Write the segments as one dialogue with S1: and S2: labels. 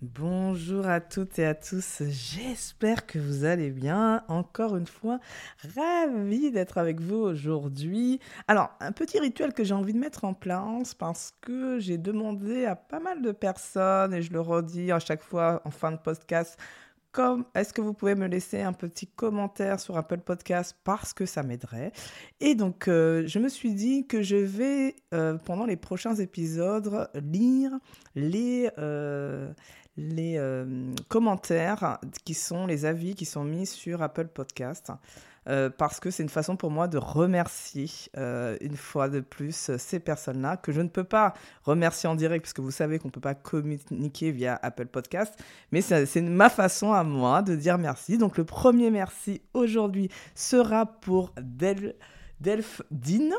S1: Bonjour à toutes et à tous, j'espère que vous allez bien. Encore une fois, ravi d'être avec vous aujourd'hui. Alors, un petit rituel que j'ai envie de mettre en place parce que j'ai demandé à pas mal de personnes, et je le redis à chaque fois en fin de podcast, est-ce que vous pouvez me laisser un petit commentaire sur Apple Podcast parce que ça m'aiderait? Et donc, euh, je me suis dit que je vais, euh, pendant les prochains épisodes, lire les, euh, les euh, commentaires qui sont les avis qui sont mis sur Apple Podcast. Euh, parce que c'est une façon pour moi de remercier euh, une fois de plus ces personnes-là que je ne peux pas remercier en direct puisque vous savez qu'on ne peut pas communiquer via Apple Podcast, mais c'est ma façon à moi de dire merci. Donc le premier merci aujourd'hui sera pour Del Delph Dean.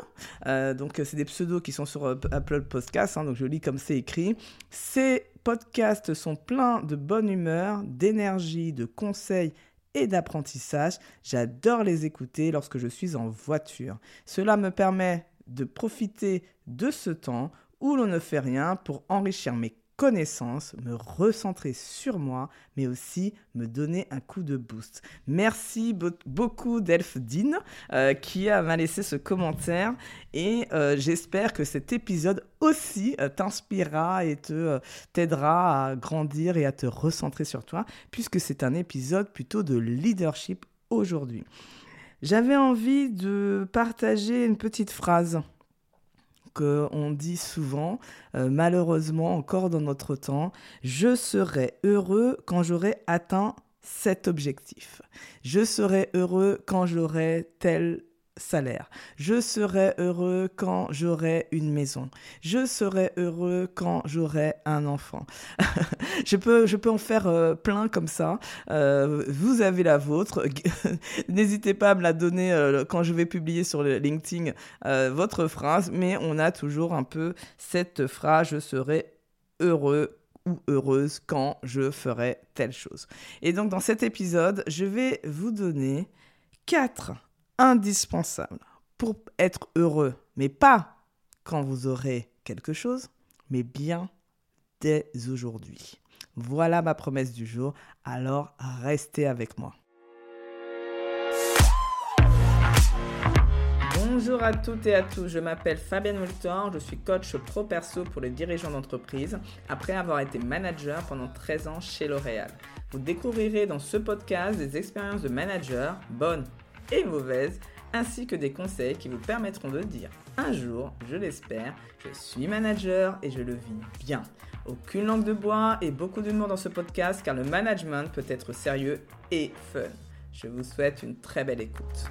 S1: donc, c'est des pseudos qui sont sur Apple Podcast. Hein, donc, je lis comme c'est écrit. C'est podcasts sont pleins de bonne humeur, d'énergie, de conseils et d'apprentissage. J'adore les écouter lorsque je suis en voiture. Cela me permet de profiter de ce temps où l'on ne fait rien pour enrichir mes connaissance, me recentrer sur moi, mais aussi me donner un coup de boost. Merci beaucoup Delph euh, qui m'a laissé ce commentaire et euh, j'espère que cet épisode aussi euh, t'inspirera et te t'aidera à grandir et à te recentrer sur toi puisque c'est un épisode plutôt de leadership aujourd'hui. J'avais envie de partager une petite phrase qu'on dit souvent, euh, malheureusement encore dans notre temps, je serai heureux quand j'aurai atteint cet objectif. Je serai heureux quand j'aurai tel salaire. Je serai heureux quand j'aurai une maison. Je serai heureux quand j'aurai un enfant. je, peux, je peux en faire euh, plein comme ça. Euh, vous avez la vôtre. N'hésitez pas à me la donner euh, quand je vais publier sur le LinkedIn votre phrase, mais on a toujours un peu cette phrase, je serai heureux ou heureuse quand je ferai telle chose. Et donc dans cet épisode, je vais vous donner quatre indispensable pour être heureux, mais pas quand vous aurez quelque chose, mais bien dès aujourd'hui. Voilà ma promesse du jour, alors restez avec moi. Bonjour à toutes et à tous, je m'appelle Fabienne Woltor, je suis coach pro perso pour les dirigeants d'entreprise après avoir été manager pendant 13 ans chez L'Oréal. Vous découvrirez dans ce podcast des expériences de manager, bonnes et mauvaises, ainsi que des conseils qui vous permettront de dire un jour, je l'espère, je suis manager et je le vis bien. Aucune langue de bois et beaucoup d'humour dans ce podcast car le management peut être sérieux et fun. Je vous souhaite une très belle écoute.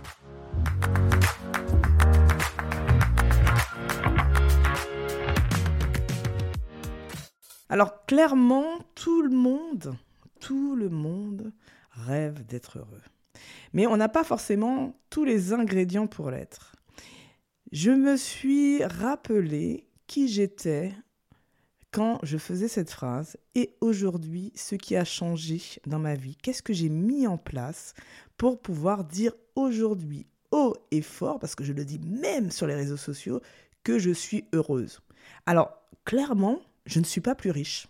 S1: Alors clairement, tout le monde, tout le monde rêve d'être heureux. Mais on n'a pas forcément tous les ingrédients pour l'être. Je me suis rappelé qui j'étais quand je faisais cette phrase et aujourd'hui ce qui a changé dans ma vie. Qu'est-ce que j'ai mis en place pour pouvoir dire aujourd'hui haut et fort, parce que je le dis même sur les réseaux sociaux, que je suis heureuse. Alors, clairement, je ne suis pas plus riche.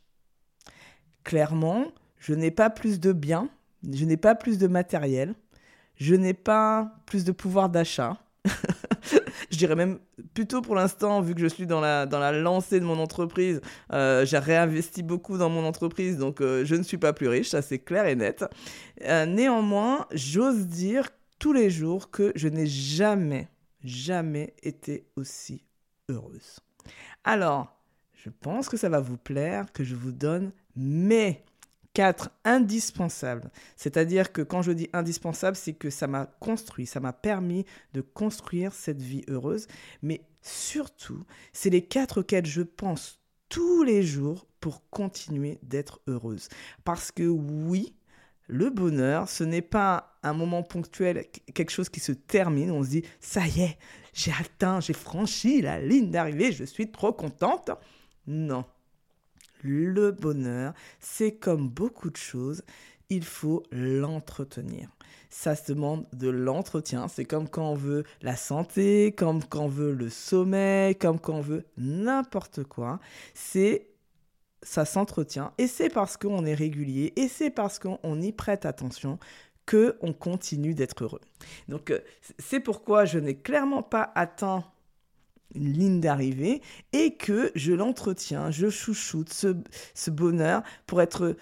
S1: Clairement, je n'ai pas plus de biens, je n'ai pas plus de matériel, je n'ai pas plus de pouvoir d'achat. je dirais même plutôt pour l'instant, vu que je suis dans la, dans la lancée de mon entreprise, euh, j'ai réinvesti beaucoup dans mon entreprise, donc euh, je ne suis pas plus riche, ça c'est clair et net. Euh, néanmoins, j'ose dire tous les jours que je n'ai jamais, jamais été aussi heureuse. Alors, je pense que ça va vous plaire que je vous donne mes 4. Indispensable. C'est-à-dire que quand je dis indispensable, c'est que ça m'a construit, ça m'a permis de construire cette vie heureuse. Mais surtout, c'est les quatre auxquels je pense tous les jours pour continuer d'être heureuse. Parce que oui, le bonheur, ce n'est pas un moment ponctuel, quelque chose qui se termine, on se dit, ça y est, j'ai atteint, j'ai franchi la ligne d'arrivée, je suis trop contente. Non, le bonheur, c'est comme beaucoup de choses, il faut l'entretenir. Ça se demande de l'entretien. C'est comme quand on veut la santé, comme quand on veut le sommeil, comme quand on veut n'importe quoi. C'est ça s'entretient et c'est parce qu'on est régulier et c'est parce qu'on y prête attention que on continue d'être heureux. Donc euh, c'est pourquoi je n'ai clairement pas atteint une ligne d'arrivée et que je l'entretiens, je chouchoute ce, bonheur pour être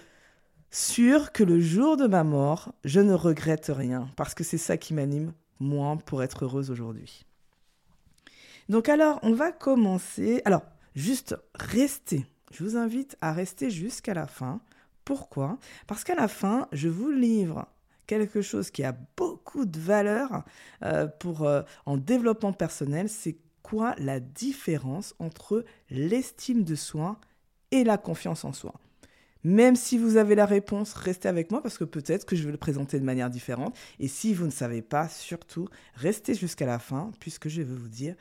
S1: sûr que le jour de ma mort, je ne regrette rien parce que c'est ça qui m'anime moi pour être heureuse aujourd'hui. Donc alors, on va commencer. Alors, juste rester. Je vous invite à rester jusqu'à la fin. Pourquoi? Parce qu'à la fin, je vous livre quelque chose qui a beaucoup de valeur euh, pour, euh, en développement personnel. C'est la différence entre l'estime de soi et la confiance en soi? Même si vous avez la réponse, restez avec moi parce que peut-être que je vais le présenter de manière différente. Et si vous ne savez pas, surtout, restez jusqu'à la fin puisque je vais vous dire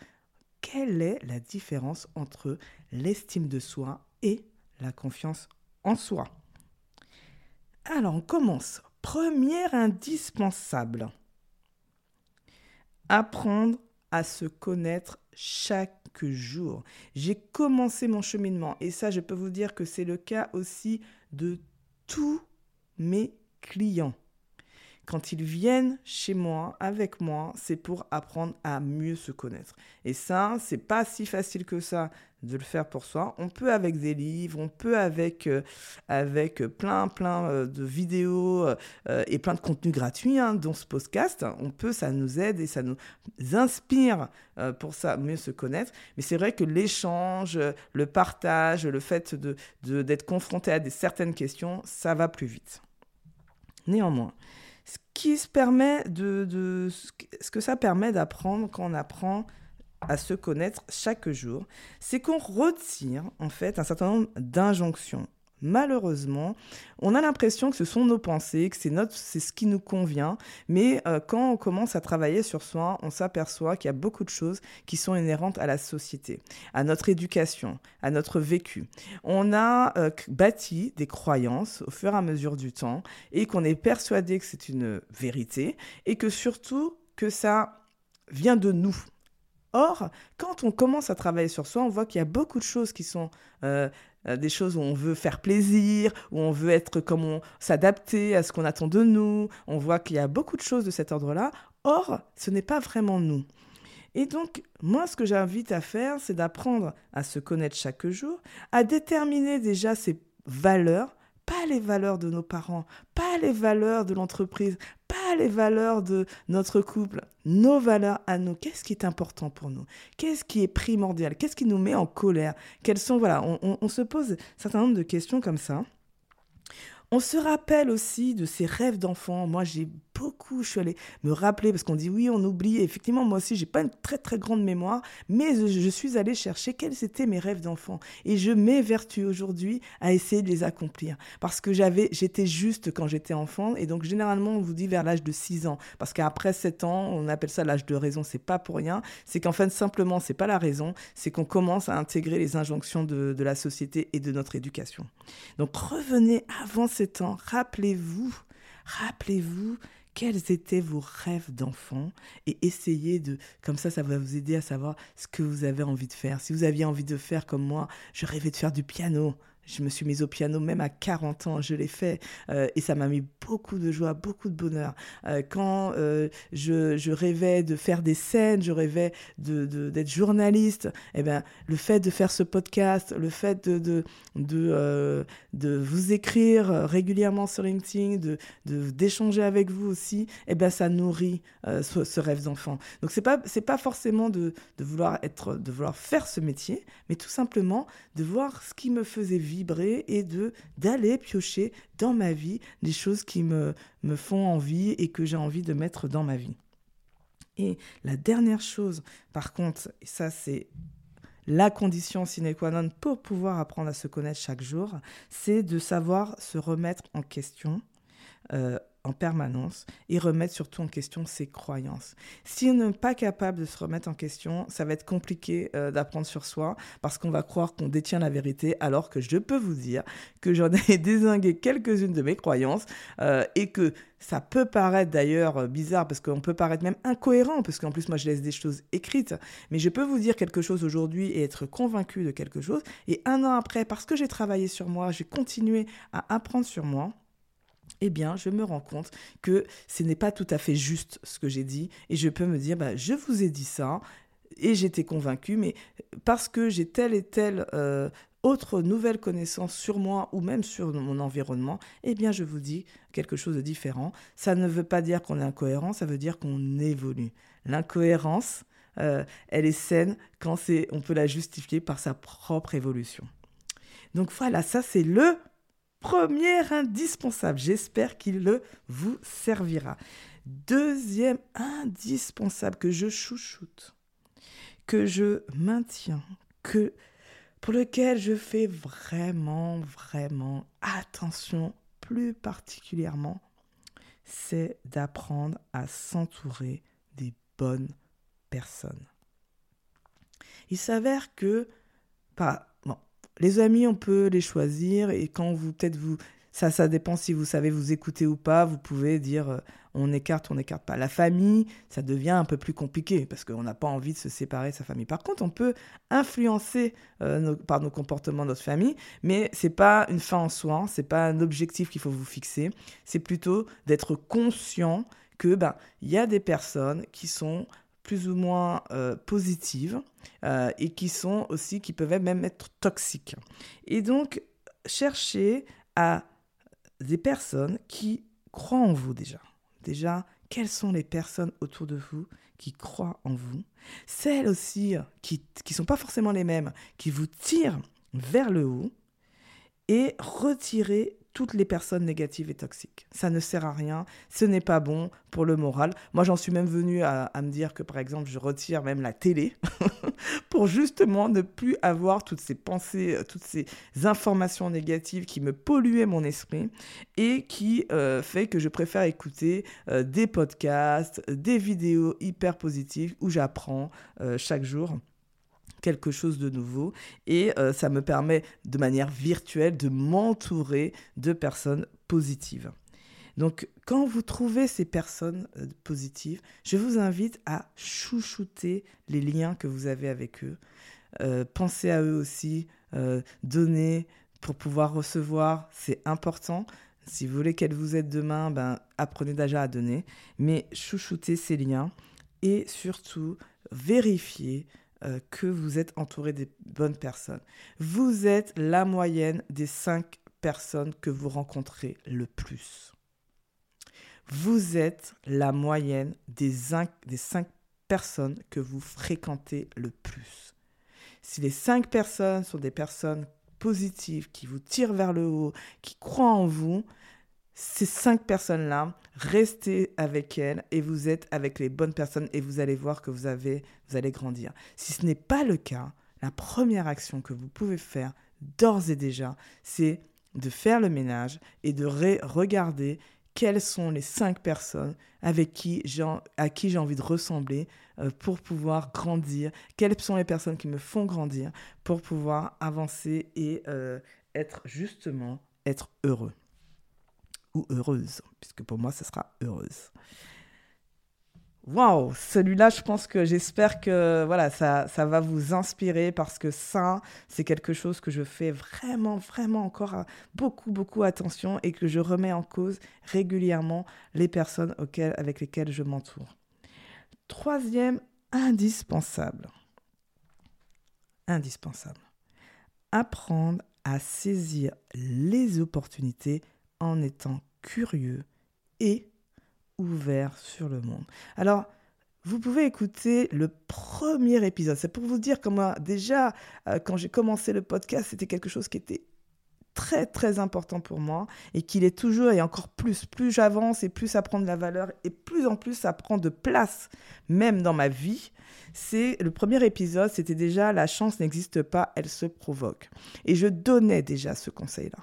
S1: quelle est la différence entre l'estime de soi et la confiance en soi. Alors, on commence. Première indispensable. Apprendre à se connaître chaque jour. J'ai commencé mon cheminement et ça, je peux vous dire que c'est le cas aussi de tous mes clients. Quand ils viennent chez moi, avec moi, c'est pour apprendre à mieux se connaître. Et ça, c'est pas si facile que ça de le faire pour soi. On peut avec des livres, on peut avec, euh, avec plein, plein euh, de vidéos euh, et plein de contenus gratuits, hein, dont ce podcast. On peut, ça nous aide et ça nous inspire pour ça, mieux se connaître. Mais c'est vrai que l'échange, le partage, le fait d'être de, d'être confronté à des, certaines questions, ça va plus vite. Néanmoins, ce qui se permet de, de ce que ça permet d'apprendre quand on apprend à se connaître chaque jour, c'est qu'on retire en fait un certain nombre d'injonctions. Malheureusement, on a l'impression que ce sont nos pensées, que c'est notre, c'est ce qui nous convient, mais euh, quand on commence à travailler sur soi, on s'aperçoit qu'il y a beaucoup de choses qui sont inhérentes à la société, à notre éducation, à notre vécu. On a euh, bâti des croyances au fur et à mesure du temps et qu'on est persuadé que c'est une vérité et que surtout que ça vient de nous. Or, quand on commence à travailler sur soi, on voit qu'il y a beaucoup de choses qui sont euh, euh, des choses où on veut faire plaisir, où on veut être comme s'adapter à ce qu'on attend de nous. On voit qu'il y a beaucoup de choses de cet ordre-là. Or, ce n'est pas vraiment nous. Et donc, moi, ce que j'invite à faire, c'est d'apprendre à se connaître chaque jour, à déterminer déjà ses valeurs, pas les valeurs de nos parents, pas les valeurs de l'entreprise, les valeurs de notre couple, nos valeurs à nous. Qu'est-ce qui est important pour nous? Qu'est-ce qui est primordial? Qu'est-ce qui nous met en colère? Quelles sont voilà, on, on se pose un certain nombre de questions comme ça. On se rappelle aussi de ses rêves d'enfant. Moi, j'ai beaucoup, je suis allée me rappeler, parce qu'on dit oui, on oublie. Effectivement, moi aussi, j'ai pas une très très grande mémoire, mais je, suis allée chercher quels étaient mes rêves d'enfant. Et je m'évertue aujourd'hui à essayer de les accomplir. Parce que j'avais, j'étais juste quand j'étais enfant. Et donc, généralement, on vous dit vers l'âge de 6 ans. Parce qu'après 7 ans, on appelle ça l'âge de raison. C'est pas pour rien. C'est qu'en fait, simplement, c'est pas la raison. C'est qu'on commence à intégrer les injonctions de, de la société et de notre éducation. Donc, revenez avant 7 ans. Rappelez-vous, rappelez-vous quels étaient vos rêves d'enfant et essayez de, comme ça, ça va vous aider à savoir ce que vous avez envie de faire. Si vous aviez envie de faire comme moi, je rêvais de faire du piano. Je me suis mise au piano même à 40 ans, je l'ai fait euh, et ça m'a mis beaucoup de joie, beaucoup de bonheur. Euh, quand euh, je, rêvais de faire des scènes, je rêvais d'être de, d'être journaliste, eh ben, le fait de faire ce podcast, le fait de, de, de, de vous écrire régulièrement sur LinkedIn, de d'échanger avec vous aussi, eh ben, ça nourrit ce, rêve d'enfant. Donc c'est pas pas forcément de, de vouloir être de vouloir faire ce métier, mais tout simplement de voir ce qui me faisait vivre et de d'aller piocher dans ma vie des choses qui me, me font envie et que j'ai envie de mettre dans ma vie. Et la dernière chose, par contre, ça c'est la condition sine qua non pour pouvoir apprendre à se connaître chaque jour, c'est de savoir se remettre en question, euh, en permanence et remettre surtout en question ses croyances. Si on n'est pas capable de se remettre en question, ça va être compliqué euh, d'apprendre sur soi parce qu'on va croire qu'on détient la vérité alors que je peux vous dire que j'en ai désingué quelques-unes de mes croyances euh, et que ça peut paraître d'ailleurs euh, bizarre parce qu'on peut paraître même incohérent parce qu'en plus moi je laisse des choses écrites, mais je peux vous dire quelque chose aujourd'hui et être convaincu de quelque chose et un an après parce que j'ai travaillé sur moi, j'ai continué à apprendre sur moi eh bien, je me rends compte que ce n'est pas tout à fait juste ce que j'ai dit, et je peux me dire, bah, je vous ai dit ça, et j'étais convaincue, mais parce que j'ai telle et telle euh, autre nouvelle connaissance sur moi ou même sur mon environnement, eh bien, je vous dis quelque chose de différent. Ça ne veut pas dire qu'on est incohérent, ça veut dire qu'on évolue. L'incohérence, euh, elle est saine quand c'est, on peut la justifier par sa propre évolution. Donc voilà, ça c'est le premier indispensable. J'espère qu'il le vous servira. Deuxième indispensable que je chouchoute, que je maintiens, que pour lequel je fais vraiment, vraiment attention, plus particulièrement, c'est d'apprendre à s'entourer des bonnes personnes. Il s'avère que, pas, les amis, on peut les choisir et quand vous, peut-être vous, ça, ça dépend si vous savez vous écouter ou pas. Vous pouvez dire euh, on écarte, on n'écarte pas. La famille, ça devient un peu plus compliqué parce qu'on n'a pas envie de se séparer de sa famille. Par contre, on peut influencer euh, par nos comportements notre famille, mais c'est pas une fin en soi, c'est pas un objectif qu'il faut vous fixer. C'est plutôt d'être conscient que ben il y a des personnes qui sont plus ou moins euh, positives euh, et qui sont aussi, qui peuvent même être toxiques. Et donc, cherchez à des personnes qui croient en vous déjà. Déjà, quelles sont les personnes autour de vous qui croient en vous? Celles aussi qui ne sont pas forcément les mêmes, qui vous tirent vers le haut et retirez toutes les personnes négatives et toxiques. Ça ne sert à rien, ce n'est pas bon pour le moral. Moi, j'en suis même venu à, me dire que, par exemple, je retire même la télé pour justement ne plus avoir toutes ces pensées, euh, toutes ces informations négatives qui me polluaient mon esprit et qui euh, fait que je préfère écouter euh, des podcasts, des vidéos hyper positives où j'apprends chaque jour quelque chose de nouveau et euh, ça me permet de manière virtuelle de m'entourer de personnes positives. Donc quand vous trouvez ces personnes euh, positives, je vous invite à chouchouter les liens que vous avez avec eux. Euh, pensez à eux aussi, donner pour pouvoir recevoir, c'est important. Si vous voulez qu'elles vous aident demain, ben, apprenez déjà à donner, mais chouchoutez ces liens et surtout vérifiez euh, que vous êtes entouré des bonnes personnes. Vous êtes la moyenne des cinq personnes que vous rencontrez le plus. Vous êtes la moyenne des, des cinq personnes que vous fréquentez le plus. Si les cinq personnes sont des personnes positives, qui vous tirent vers le haut, qui croient en vous, ces cinq personnes-là, restez avec elles et vous êtes avec les bonnes personnes et vous allez voir que vous, avez, vous allez grandir. Si ce n'est pas le cas, la première action que vous pouvez faire d'ores et déjà, c'est de faire le ménage et de regarder quelles sont les cinq personnes avec qui à qui j'ai envie de ressembler euh, pour pouvoir grandir, quelles sont les personnes qui me font grandir pour pouvoir avancer et euh, être justement être heureux heureuse, puisque pour moi, ce sera heureuse. Waouh, celui-là, je pense que j'espère que voilà, ça, ça va vous inspirer parce que ça, c'est quelque chose que je fais vraiment, vraiment encore beaucoup, beaucoup attention et que je remets en cause régulièrement les personnes auxquelles, avec lesquelles je m'entoure. Troisième, indispensable. Indispensable. Apprendre à saisir les opportunités en étant curieux et ouvert sur le monde. Alors, vous pouvez écouter le premier épisode. C'est pour vous dire comment déjà, euh, quand j'ai commencé le podcast, c'était quelque chose qui était très très important pour moi et qu'il est toujours et encore plus. Plus j'avance et plus ça prend de la valeur et plus en plus ça prend de place même dans ma vie. C'est le premier épisode, c'était déjà la chance n'existe pas, elle se provoque. Et je donnais déjà ce conseil-là.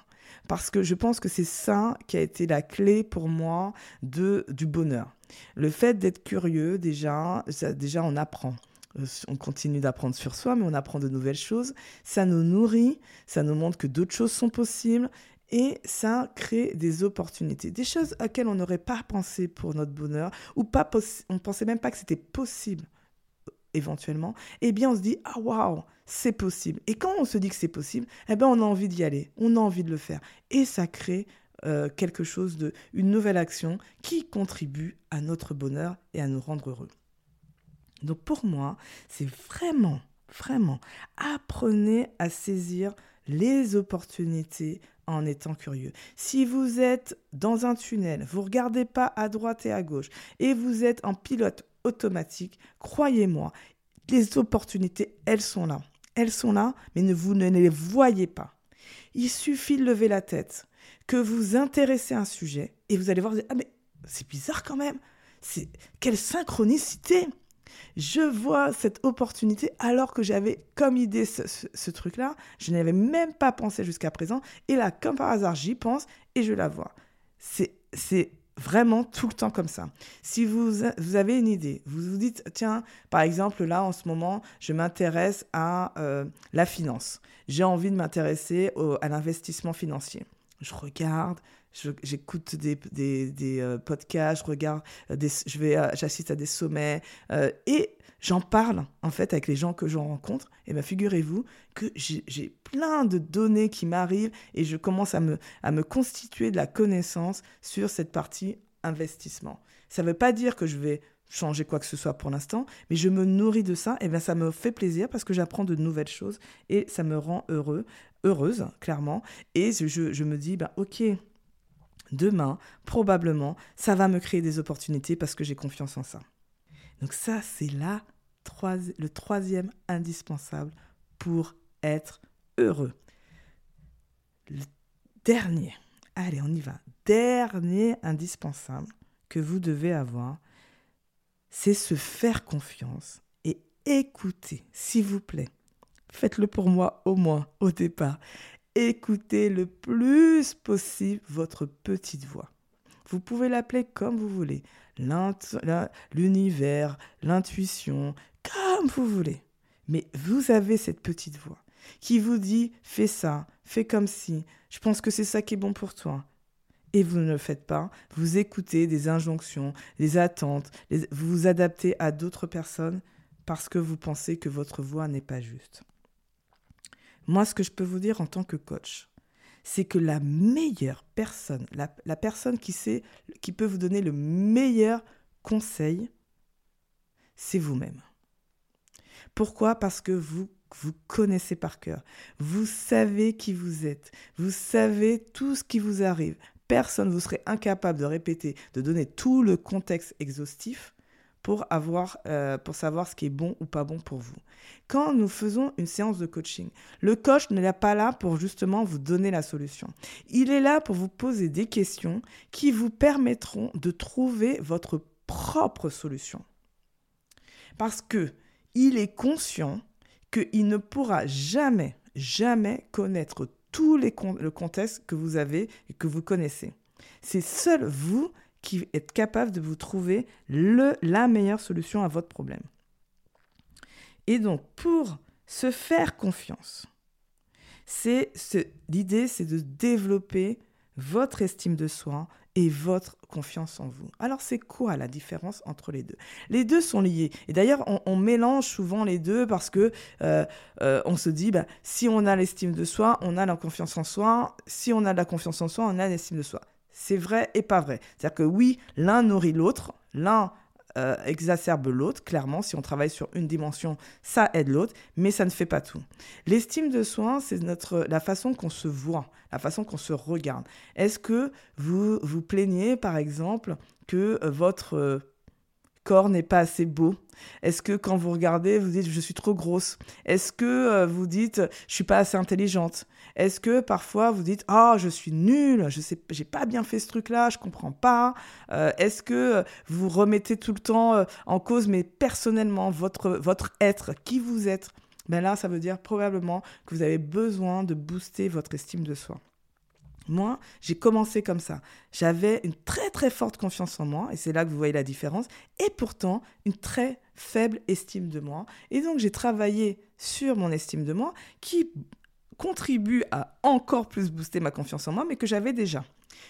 S1: Parce que je pense que c'est ça qui a été la clé pour moi de, du bonheur. Le fait d'être curieux, déjà, déjà on apprend. Euh, on continue d'apprendre sur soi, mais on apprend de nouvelles choses. Ça nous nourrit, ça nous montre que d'autres choses sont possibles et ça crée des opportunités, des choses auxquelles on n'aurait pas pensé pour notre bonheur ou pas on pensait même pas que c'était possible éventuellement. Eh bien, on se dit ah waouh, c'est possible. Et quand on se dit que c'est possible, eh ben on a envie d'y aller, on a envie de le faire et ça crée euh, quelque chose de une nouvelle action qui contribue à notre bonheur et à nous rendre heureux. Donc pour moi, c'est vraiment, vraiment, apprenez à saisir les opportunités en étant curieux. Si vous êtes dans un tunnel, vous regardez pas à droite et à gauche et vous êtes en pilote automatique, croyez-moi, les opportunités, elles sont là. Elles sont là, mais ne vous ne les voyez pas. Il suffit de lever la tête, que vous intéressez à un sujet et vous allez voir, ah mais c'est bizarre quand même. C'est quelle synchronicité je vois cette opportunité alors que j'avais comme idée ce, truc-là. Je n'avais même pas pensé jusqu'à présent. Et là, comme par hasard, j'y pense et je la vois. C'est vraiment tout le temps comme ça. Si vous, vous avez une idée, vous vous dites, tiens, par exemple, là, en ce moment, je m'intéresse à euh, la finance. J'ai envie de m'intéresser à l'investissement financier. Je regarde, j'écoute des, des, euh, podcasts, je regarde, euh, je euh, j'assiste à des sommets et j'en parle en fait avec les gens que j'en rencontre. Et bien figurez-vous que j'ai plein de données qui m'arrivent et je commence à me, à me constituer de la connaissance sur cette partie investissement. Ça ne veut pas dire que je vais changer quoi que ce soit pour l'instant, mais je me nourris de ça, et bien ça me fait plaisir parce que j'apprends de nouvelles choses et ça me rend heureux, heureuse, clairement. Et je, je me dis, ben ok, demain, probablement, ça va me créer des opportunités parce que j'ai confiance en ça. Donc ça, c'est là le troisième indispensable pour être heureux. Le dernier, allez, on y va. Dernier indispensable que vous devez avoir, c'est se faire confiance et écouter, s'il vous plaît. Faites-le pour moi au moins au départ écoutez le plus possible votre petite voix. Vous pouvez l'appeler comme vous voulez, l'univers, l'intuition, comme vous voulez. Mais vous avez cette petite voix qui vous dit fais ça, fais comme si, je pense que c'est ça qui est bon pour toi. Et vous ne le faites pas, vous écoutez des injonctions, des attentes, vous vous adaptez à d'autres personnes parce que vous pensez que votre voix n'est pas juste. Moi, ce que je peux vous dire en tant que coach, c'est que la meilleure personne, la, personne qui sait, qui peut vous donner le meilleur conseil, c'est vous-même. Pourquoi? Parce que vous vous connaissez par cœur. Vous savez qui vous êtes. Vous savez tout ce qui vous arrive. Personne ne vous serait incapable de répéter, de donner tout le contexte exhaustif pour, avoir, euh, pour savoir ce qui est bon ou pas bon pour vous. Quand nous faisons une séance de coaching, le coach n'est pas là pour justement vous donner la solution. Il est là pour vous poser des questions qui vous permettront de trouver votre propre solution. Parce que il est conscient qu'il ne pourra jamais, jamais connaître tout les le contexte que vous avez et que vous connaissez. C'est seul vous qui êtes capable de vous trouver le, la meilleure solution à votre problème. Et donc, pour se faire confiance, c'est l'idée, c'est de développer votre estime de soi et votre confiance en vous. Alors c'est quoi la différence entre les deux? Les deux sont liés. Et d'ailleurs, on, mélange souvent les deux parce que euh, euh, on se dit, bah, si on a l'estime de soi, on a la confiance en soi. Si on a de la confiance en soi, on a l'estime de soi c'est vrai et pas vrai. C'est-à-dire que oui, l'un nourrit l'autre, l'un euh, exacerbe l'autre, clairement, si on travaille sur une dimension, ça aide l'autre, mais ça ne fait pas tout. L'estime de soi, c'est notre la façon qu'on se voit, la façon qu'on se regarde. Est-ce que vous vous plaignez, par exemple, que euh, votre euh, corps n'est pas assez beau? Est-ce que quand vous regardez, vous dites je suis trop grosse Est-ce que vous dites je suis pas assez intelligente est-ce que parfois vous dites ah je suis nulle, je sais j'ai pas bien fait ce truc là, je comprends pas. Euh, est-ce que vous remettez tout le temps euh, en cause mais personnellement votre votre être, qui vous êtes? Ben là ça veut dire probablement que vous avez besoin de booster votre estime de soi. Moi, j'ai commencé comme ça. J'avais une très très forte confiance en moi, et c'est là que vous voyez la différence, et pourtant une très faible estime de moi. Et donc j'ai travaillé sur mon estime de moi, qui contribue à encore plus booster ma confiance en moi, mais que j'avais déjà.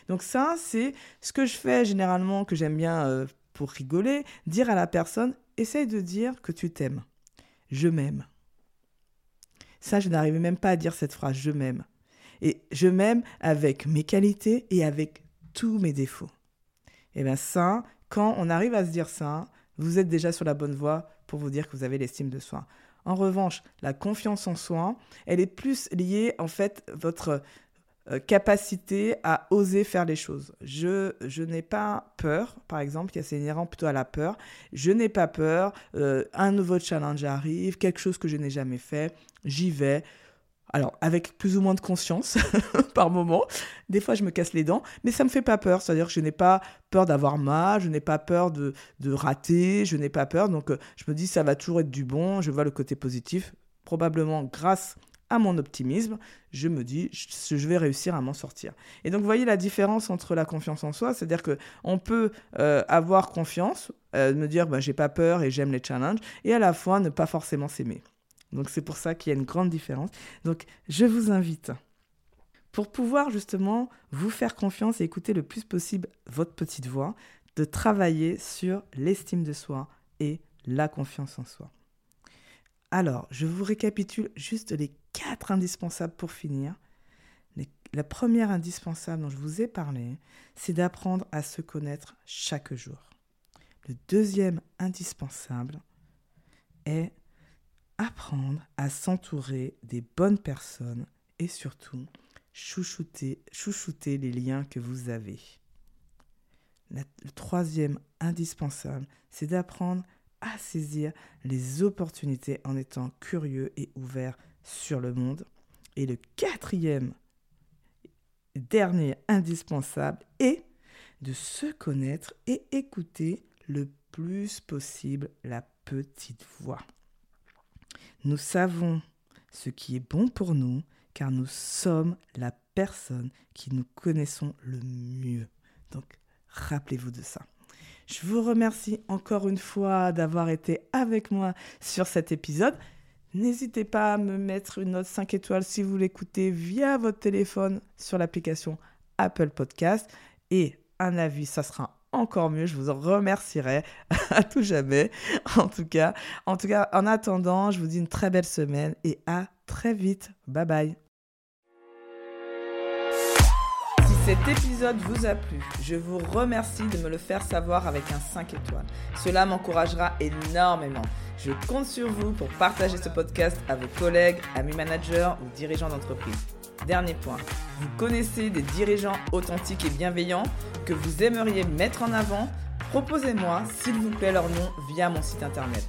S1: Donc ça, c'est ce que je fais généralement, que j'aime bien euh, pour rigoler, dire à la personne, essaye de dire que tu t'aimes. Je m'aime. Ça, je n'arrivais même pas à dire cette phrase, je m'aime. Et je m'aime avec mes qualités et avec tous mes défauts. Et bien ça, quand on arrive à se dire ça, vous êtes déjà sur la bonne voie pour vous dire que vous avez l'estime de soi. En revanche, la confiance en soi, elle est plus liée en fait votre euh, capacité à oser faire les choses. Je, n'ai pas peur, par exemple, qui est inhérent plutôt à la peur. Je n'ai pas peur, euh, un nouveau challenge arrive, quelque chose que je n'ai jamais fait, j'y vais. Alors, avec plus ou moins de conscience par moment. Des fois, je me casse les dents, mais ça ne me fait pas peur. C'est-à-dire que je n'ai pas peur d'avoir mal, je n'ai pas peur de, de rater, je n'ai pas peur. Donc, euh, je me dis, ça va toujours être du bon. Je vois le côté positif. Probablement grâce à mon optimisme, je me dis, je, vais réussir à m'en sortir. Et donc, vous voyez la différence entre la confiance en soi, c'est-à-dire que on peut euh, avoir confiance, euh, me dire, bah, j'ai pas peur et j'aime les challenges, et à la fois ne pas forcément s'aimer. Donc c'est pour ça qu'il y a une grande différence. Donc je vous invite, pour pouvoir justement vous faire confiance et écouter le plus possible votre petite voix, de travailler sur l'estime de soi et la confiance en soi. Alors, je vous récapitule juste les quatre indispensables pour finir. la première indispensable dont je vous ai parlé, c'est d'apprendre à se connaître chaque jour. Le deuxième indispensable est apprendre à s'entourer des bonnes personnes et surtout chouchouter, chouchouter les liens que vous avez. le troisième indispensable, c'est d'apprendre à saisir les opportunités en étant curieux et ouvert sur le monde. Et le quatrième, dernier indispensable, est de se connaître et écouter le plus possible la petite voix. Nous savons ce qui est bon pour nous, car nous sommes la personne qui nous connaissons le mieux. Donc, rappelez-vous de ça. Je vous remercie encore une fois d'avoir été avec moi sur cet épisode. N'hésitez pas à me mettre une note 5 étoiles si vous l'écoutez via votre téléphone sur l'application Apple Podcast. Et un avis, ça sera encore mieux. Je vous en remercierai à tout jamais. En tout cas, en tout cas, en attendant, je vous dis une très belle semaine et à très vite. Bye bye. Si cet épisode vous a plu, je vous remercie de me le faire savoir avec un 5 étoiles. Cela m'encouragera énormément. Je compte sur vous pour partager ce podcast à vos collègues, amis managers ou dirigeants d'entreprise. Dernier point, vous connaissez des dirigeants authentiques et bienveillants que vous aimeriez mettre en avant? Proposez-moi, s'il vous plaît, leur nom via mon site internet.